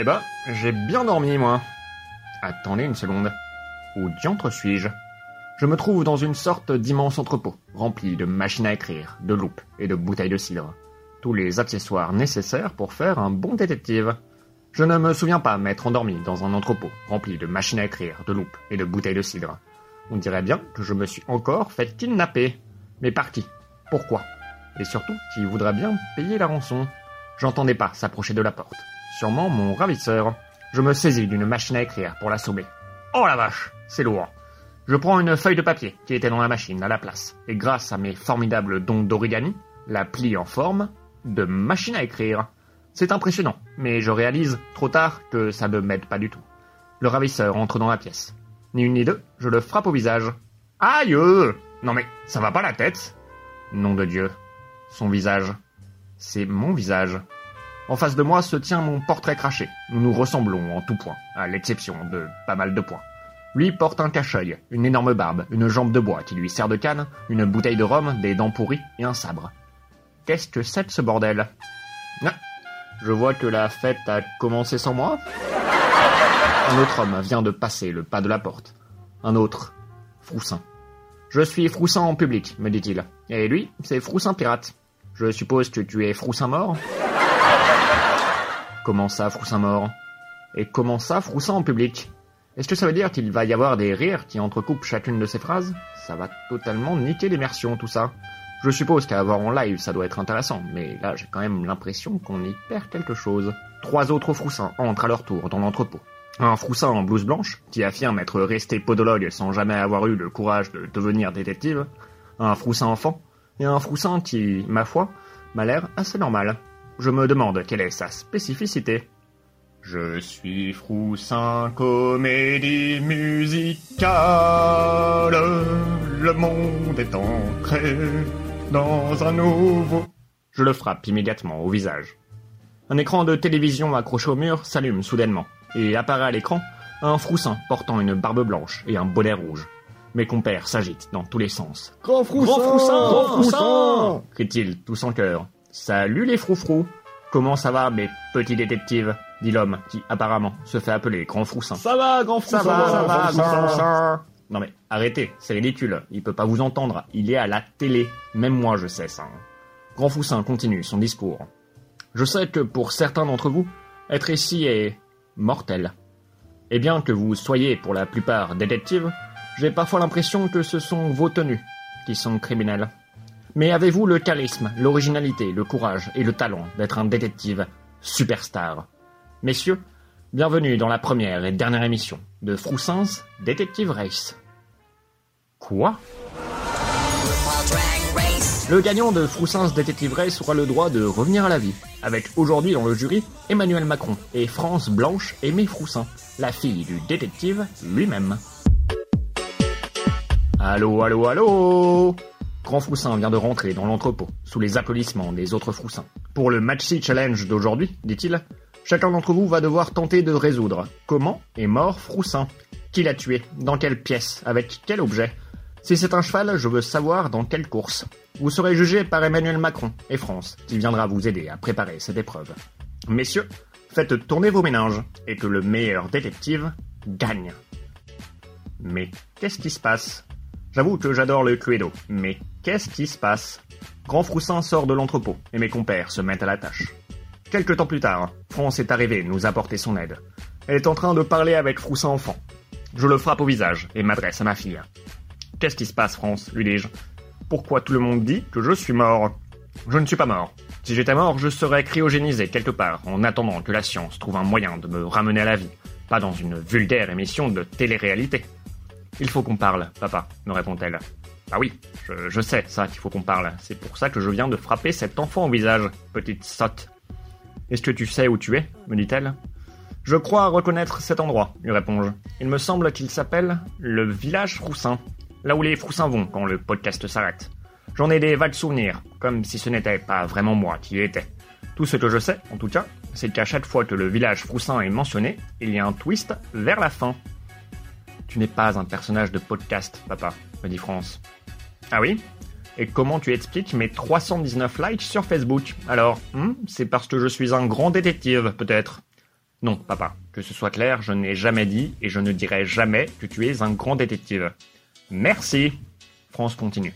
Eh ben, j'ai bien dormi, moi. Attendez une seconde. Où diantre suis-je? Je me trouve dans une sorte d'immense entrepôt, rempli de machines à écrire, de loupes et de bouteilles de cidre. Tous les accessoires nécessaires pour faire un bon détective. Je ne me souviens pas m'être endormi dans un entrepôt rempli de machines à écrire, de loupes et de bouteilles de cidre. On dirait bien que je me suis encore fait kidnapper. Mais par qui? Pourquoi? Et surtout, qui voudrait bien payer la rançon? J'entendais pas s'approcher de la porte. Sûrement mon ravisseur. Je me saisis d'une machine à écrire pour l'assommer. Oh la vache, c'est lourd. Je prends une feuille de papier qui était dans la machine à la place, et grâce à mes formidables dons d'origami, la plie en forme de machine à écrire. C'est impressionnant, mais je réalise trop tard que ça ne m'aide pas du tout. Le ravisseur entre dans la pièce. Ni une ni deux, je le frappe au visage. Aïe Non mais, ça va pas la tête? Nom de Dieu. Son visage. C'est mon visage. En face de moi se tient mon portrait craché. Nous nous ressemblons en tout point, à l'exception de pas mal de points. Lui porte un cache-œil, une énorme barbe, une jambe de bois qui lui sert de canne, une bouteille de rhum, des dents pourries et un sabre. Qu'est-ce que c'est que ce bordel? Ah, je vois que la fête a commencé sans moi. Un autre homme vient de passer le pas de la porte. Un autre. Froussin. Je suis Froussin en public, me dit-il. Et lui, c'est Froussin pirate. Je suppose que tu es Froussin mort Comment ça, Froussin mort Et comment ça, Froussin en public? Est-ce que ça veut dire qu'il va y avoir des rires qui entrecoupent chacune de ces phrases? Ça va totalement niquer l'immersion, tout ça. Je suppose qu'à voir en live, ça doit être intéressant, mais là, j'ai quand même l'impression qu'on y perd quelque chose. Trois autres Froussins entrent à leur tour dans l'entrepôt. Un Froussin en blouse blanche, qui affirme être resté podologue sans jamais avoir eu le courage de devenir détective. Un Froussin enfant, et un Froussin qui, ma foi, m'a l'air assez normal. Je me demande quelle est sa spécificité. Je suis Froussin, comédie musicale. Le monde est entré dans un nouveau. Je le frappe immédiatement au visage. Un écran de télévision accroché au mur s'allume soudainement, et apparaît à l'écran un Froussin portant une barbe blanche et un bonnet rouge. Mes compères s'agitent dans tous les sens. Grand Froussin Grand Froussin Grand Froussin crie-t-il tous en chœur. Salut les froufrous Comment ça va, mes petits détectives dit l'homme, qui apparemment se fait appeler Grand Froussin. Ça va, Grand Ça Froussin va, ça va, Froussin. Grand Froussin Non mais arrêtez, c'est ridicule. Il peut pas vous entendre. Il est à la télé. Même moi je sais ça. Grand Froussin continue son discours. Je sais que pour certains d'entre vous, être ici est mortel. Et bien que vous soyez pour la plupart détectives, j'ai parfois l'impression que ce sont vos tenues qui sont criminelles. Mais avez-vous le charisme, l'originalité, le courage et le talent d'être un détective superstar? Messieurs, bienvenue dans la première et dernière émission de Froussins Detective Race. Quoi? Le gagnant de Froussins Detective Race aura le droit de revenir à la vie, avec aujourd'hui dans le jury Emmanuel Macron et France Blanche Aimée Froussin, la fille du détective lui-même. Allô, allô, allô Grand Froussin vient de rentrer dans l'entrepôt, sous les applaudissements des autres Froussins. Pour le Matchy Challenge d'aujourd'hui, dit-il, chacun d'entre vous va devoir tenter de résoudre comment est mort Froussin. Qui l'a tué? Dans quelle pièce? Avec quel objet? Si c'est un cheval, je veux savoir dans quelle course. Vous serez jugé par Emmanuel Macron et France, qui viendra vous aider à préparer cette épreuve. Messieurs, faites tourner vos méninges, et que le meilleur détective gagne. Mais qu'est-ce qui se passe? J'avoue que j'adore le Cluedo, mais qu'est-ce qui se passe? Grand Froussin sort de l'entrepôt, et mes compères se mettent à la tâche. Quelque temps plus tard, France est arrivée nous apporter son aide. Elle est en train de parler avec Froussin enfant. Je le frappe au visage et m'adresse à ma fille. Qu'est-ce qui se passe, France? lui dis-je. Pourquoi tout le monde dit que je suis mort? Je ne suis pas mort. Si j'étais mort, je serais cryogénisé quelque part, en attendant que la science trouve un moyen de me ramener à la vie, pas dans une vulgaire émission de télé-réalité. Il faut qu'on parle, papa, me répond-elle. Ah oui, je, sais, ça qu'il faut qu'on parle. C'est pour ça que je viens de frapper cet enfant au visage, petite sotte. Est-ce que tu sais où tu es me dit-elle. Je crois reconnaître cet endroit, lui réponds-je. Il me semble qu'il s'appelle le village Froussin, là où les Froussins vont quand le podcast s'arrête. J'en ai des vagues souvenirs, comme si ce n'était pas vraiment moi qui y étais. Tout ce que je sais, en tout cas, c'est qu'à chaque fois que le village Froussin est mentionné, il y a un twist vers la fin. Tu n'es pas un personnage de podcast, papa, me dit France. Ah oui? Et comment tu expliques mes 319 likes sur Facebook? Alors, hmm, c'est parce que je suis un grand détective, peut-être Non, papa, que ce soit clair, je n'ai jamais dit et je ne dirai jamais que tu es un grand détective. Merci France continue.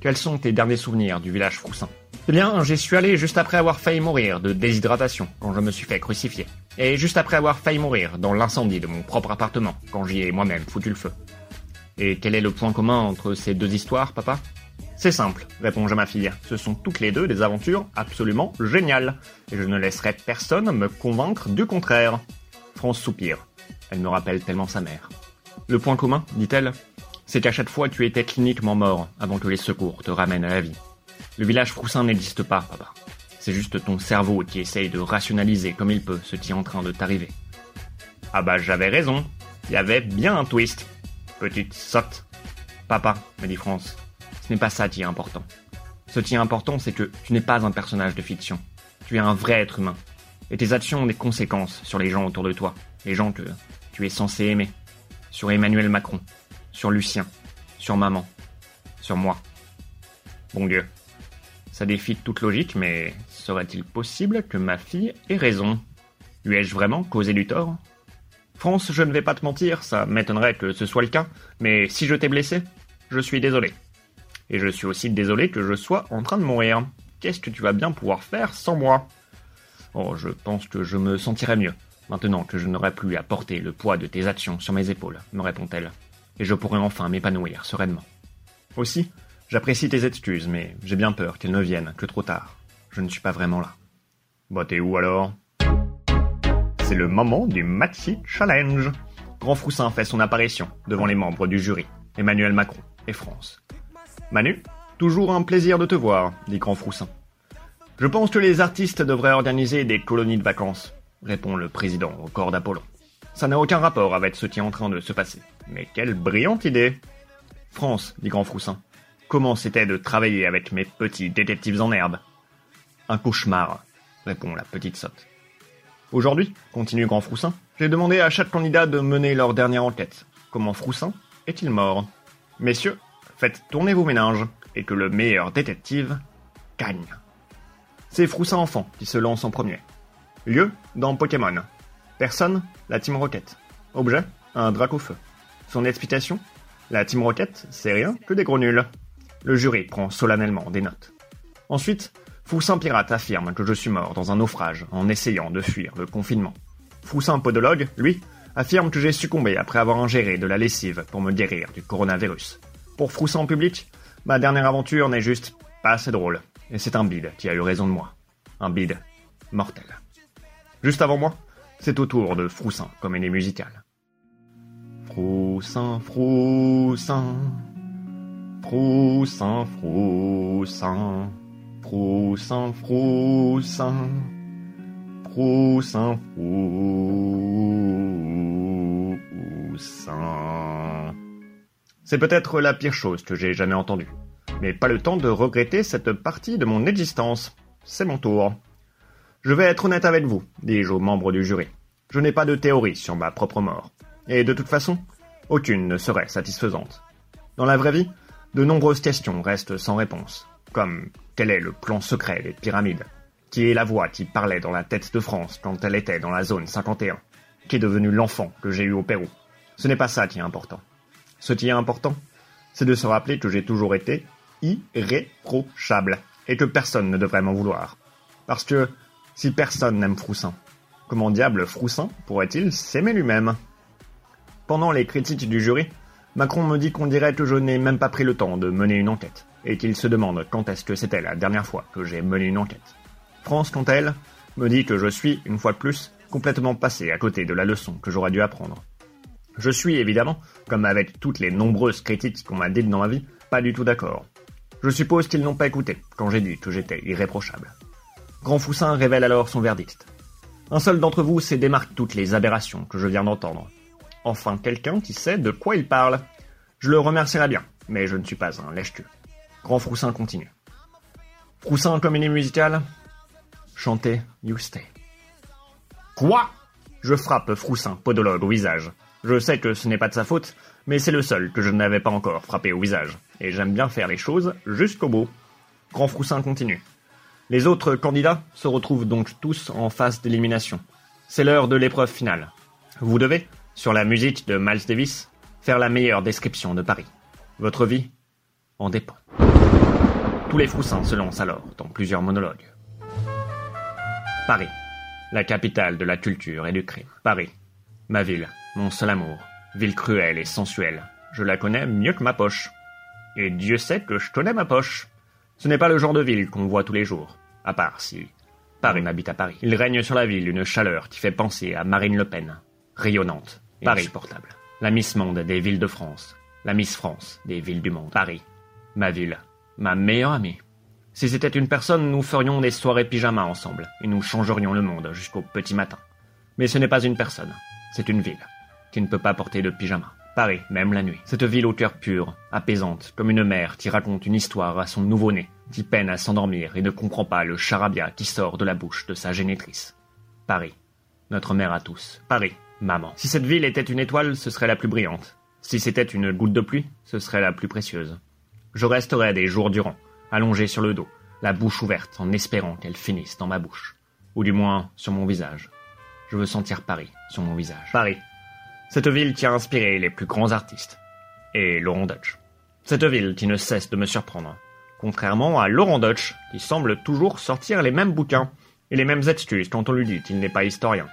Quels sont tes derniers souvenirs du village Froussin? Eh bien, j'y suis allé juste après avoir failli mourir de déshydratation quand je me suis fait crucifier. Et juste après avoir failli mourir dans l'incendie de mon propre appartement quand j'y ai moi-même foutu le feu. Et quel est le point commun entre ces deux histoires, papa? C'est simple, réponds-je à ma fille. Ce sont toutes les deux des aventures absolument géniales. Et je ne laisserai personne me convaincre du contraire. France soupire. Elle me rappelle tellement sa mère. Le point commun, dit-elle, c'est qu'à chaque fois tu étais cliniquement mort avant que les secours te ramènent à la vie. Le village Froussin n'existe pas, papa. C'est juste ton cerveau qui essaye de rationaliser comme il peut ce qui est en train de t'arriver. Ah bah j'avais raison. Il y avait bien un twist. Petite sotte. Papa, me dit France, ce n'est pas ça qui est important. Ce qui est important, c'est que tu n'es pas un personnage de fiction. Tu es un vrai être humain. Et tes actions ont des conséquences sur les gens autour de toi, les gens que tu es censé aimer. Sur Emmanuel Macron, sur Lucien, sur maman, sur moi. Bon Dieu. Ça défie toute logique, mais serait-il possible que ma fille ait raison? Lui ai-je vraiment causé du tort? France, je ne vais pas te mentir, ça m'étonnerait que ce soit le cas, mais si je t'ai blessé, je suis désolé. Et je suis aussi désolé que je sois en train de mourir. Qu'est-ce que tu vas bien pouvoir faire sans moi? Oh, je pense que je me sentirais mieux, maintenant que je n'aurais plus à porter le poids de tes actions sur mes épaules, me répond-elle, et je pourrais enfin m'épanouir sereinement. Aussi, j'apprécie tes excuses, mais j'ai bien peur qu'elles ne viennent que trop tard. Je ne suis pas vraiment là. Bah t'es où alors? C'est le moment du Maxi Challenge. Grand Froussin fait son apparition devant les membres du jury, Emmanuel Macron et France. Manu, toujours un plaisir de te voir, dit Grand Froussin. Je pense que les artistes devraient organiser des colonies de vacances, répond le président au corps d'Apollon. Ça n'a aucun rapport avec ce qui est en train de se passer. Mais quelle brillante idée France, dit Grand Froussin. Comment c'était de travailler avec mes petits détectives en herbe? Un cauchemar, répond la petite sotte. Aujourd'hui, continue Grand Froussin, j'ai demandé à chaque candidat de mener leur dernière enquête. Comment Froussin est-il mort? Messieurs, faites tourner vos méninges et que le meilleur détective gagne. C'est Froussin enfant qui se lance en premier. Lieu dans Pokémon. Personne La Team Rocket. Objet Un drac au feu. Son explication? La Team Rocket, c'est rien que des gros nuls. Le jury prend solennellement des notes. Ensuite, Froussin Pirate affirme que je suis mort dans un naufrage en essayant de fuir le confinement. Froussin Podologue, lui, affirme que j'ai succombé après avoir ingéré de la lessive pour me guérir du coronavirus. Pour Froussin public, ma dernière aventure n'est juste pas assez drôle. Et c'est un bide qui a eu raison de moi. Un bide mortel. Juste avant moi, c'est au tour de Froussin, comédie musicale. Froussin, Froussin, Froussin, Froussin. C'est peut-être la pire chose que j'ai jamais entendue. Mais pas le temps de regretter cette partie de mon existence. C'est mon tour. Je vais être honnête avec vous, dis-je aux membres du jury. Je n'ai pas de théorie sur ma propre mort. Et de toute façon, aucune ne serait satisfaisante. Dans la vraie vie, de nombreuses questions restent sans réponse, comme quel est le plan secret des pyramides? Qui est la voix qui parlait dans la tête de France quand elle était dans la zone 51 Qui est devenu l'enfant que j'ai eu au Pérou? Ce n'est pas ça qui est important. Ce qui est important, c'est de se rappeler que j'ai toujours été irréprochable et que personne ne devrait m'en vouloir. Parce que si personne n'aime Froussin, comment diable Froussin pourrait-il s'aimer lui-même? Pendant les critiques du jury, Macron me dit qu'on dirait que je n'ai même pas pris le temps de mener une enquête et qu'il se demande quand est-ce que c'était la dernière fois que j'ai mené une enquête. France, quant à elle, me dit que je suis, une fois de plus, complètement passé à côté de la leçon que j'aurais dû apprendre. Je suis évidemment, comme avec toutes les nombreuses critiques qu'on m'a dites dans ma vie, pas du tout d'accord. Je suppose qu'ils n'ont pas écouté quand j'ai dit que j'étais irréprochable. Grand Foussin révèle alors son verdict. Un seul d'entre vous s'est démarque toutes les aberrations que je viens d'entendre. Enfin quelqu'un qui sait de quoi il parle. Je le remercierai bien, mais je ne suis pas un lèche-cul. Grand Froussin continue. Froussin comédie musicale Chantez You Stay. Quoi? Je frappe Froussin, podologue, au visage. Je sais que ce n'est pas de sa faute, mais c'est le seul que je n'avais pas encore frappé au visage, et j'aime bien faire les choses jusqu'au bout. Grand Froussin continue. Les autres candidats se retrouvent donc tous en phase d'élimination. C'est l'heure de l'épreuve finale. Vous devez, sur la musique de Miles Davis, faire la meilleure description de Paris. Votre vie en dépend. Tous les Froussins se lancent alors dans plusieurs monologues. Paris, la capitale de la culture et du crime. Paris, ma ville, mon seul amour, ville cruelle et sensuelle. Je la connais mieux que ma poche. Et Dieu sait que je connais ma poche. Ce n'est pas le genre de ville qu'on voit tous les jours, à part si Paris habite à Paris. Il règne sur la ville une chaleur qui fait penser à Marine Le Pen, rayonnante. Insupportable. La Miss Monde des villes de France, la Miss France des villes du monde. Paris, ma ville, ma meilleure amie. Si c'était une personne, nous ferions des soirées pyjama ensemble, et nous changerions le monde jusqu'au petit matin. Mais ce n'est pas une personne, c'est une ville, qui ne peut pas porter de pyjama. Paris, même la nuit. Cette ville au cœur pur, apaisante, comme une mère qui raconte une histoire à son nouveau-né, qui peine à s'endormir et ne comprend pas le charabia qui sort de la bouche de sa génitrice. Paris, notre mère à tous. Paris, maman. Si cette ville était une étoile, ce serait la plus brillante. Si c'était une goutte de pluie, ce serait la plus précieuse. Je resterais des jours durant, allongé sur le dos, la bouche ouverte en espérant qu'elle finisse dans ma bouche. Ou du moins sur mon visage. Je veux sentir Paris sur mon visage. Paris, cette ville qui a inspiré les plus grands artistes. Et Laurent Dutch. Cette ville qui ne cesse de me surprendre. Contrairement à Laurent Dutch, qui semble toujours sortir les mêmes bouquins et les mêmes excuses quand on lui dit qu'il n'est pas historien.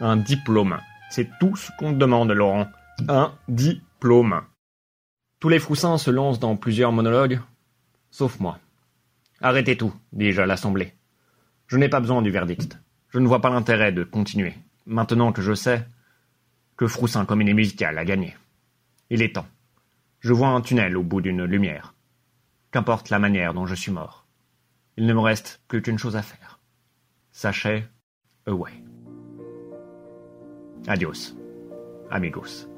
Un diplôme. C'est tout ce qu'on demande, Laurent. Un diplôme. Tous les Froussins se lancent dans plusieurs monologues, sauf moi. Arrêtez tout, dis-je à l'Assemblée. Je n'ai pas besoin du verdict. Je ne vois pas l'intérêt de continuer, maintenant que je sais que Froussin Comédie Musicale a gagné. Il est temps. Je vois un tunnel au bout d'une lumière. Qu'importe la manière dont je suis mort. Il ne me reste plus qu'une chose à faire. Sachez away. Adios, amigos.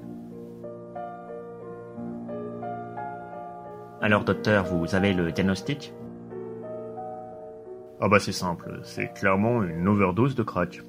Alors, docteur, vous avez le diagnostic? Ah bah c'est simple, c'est clairement une overdose de crack.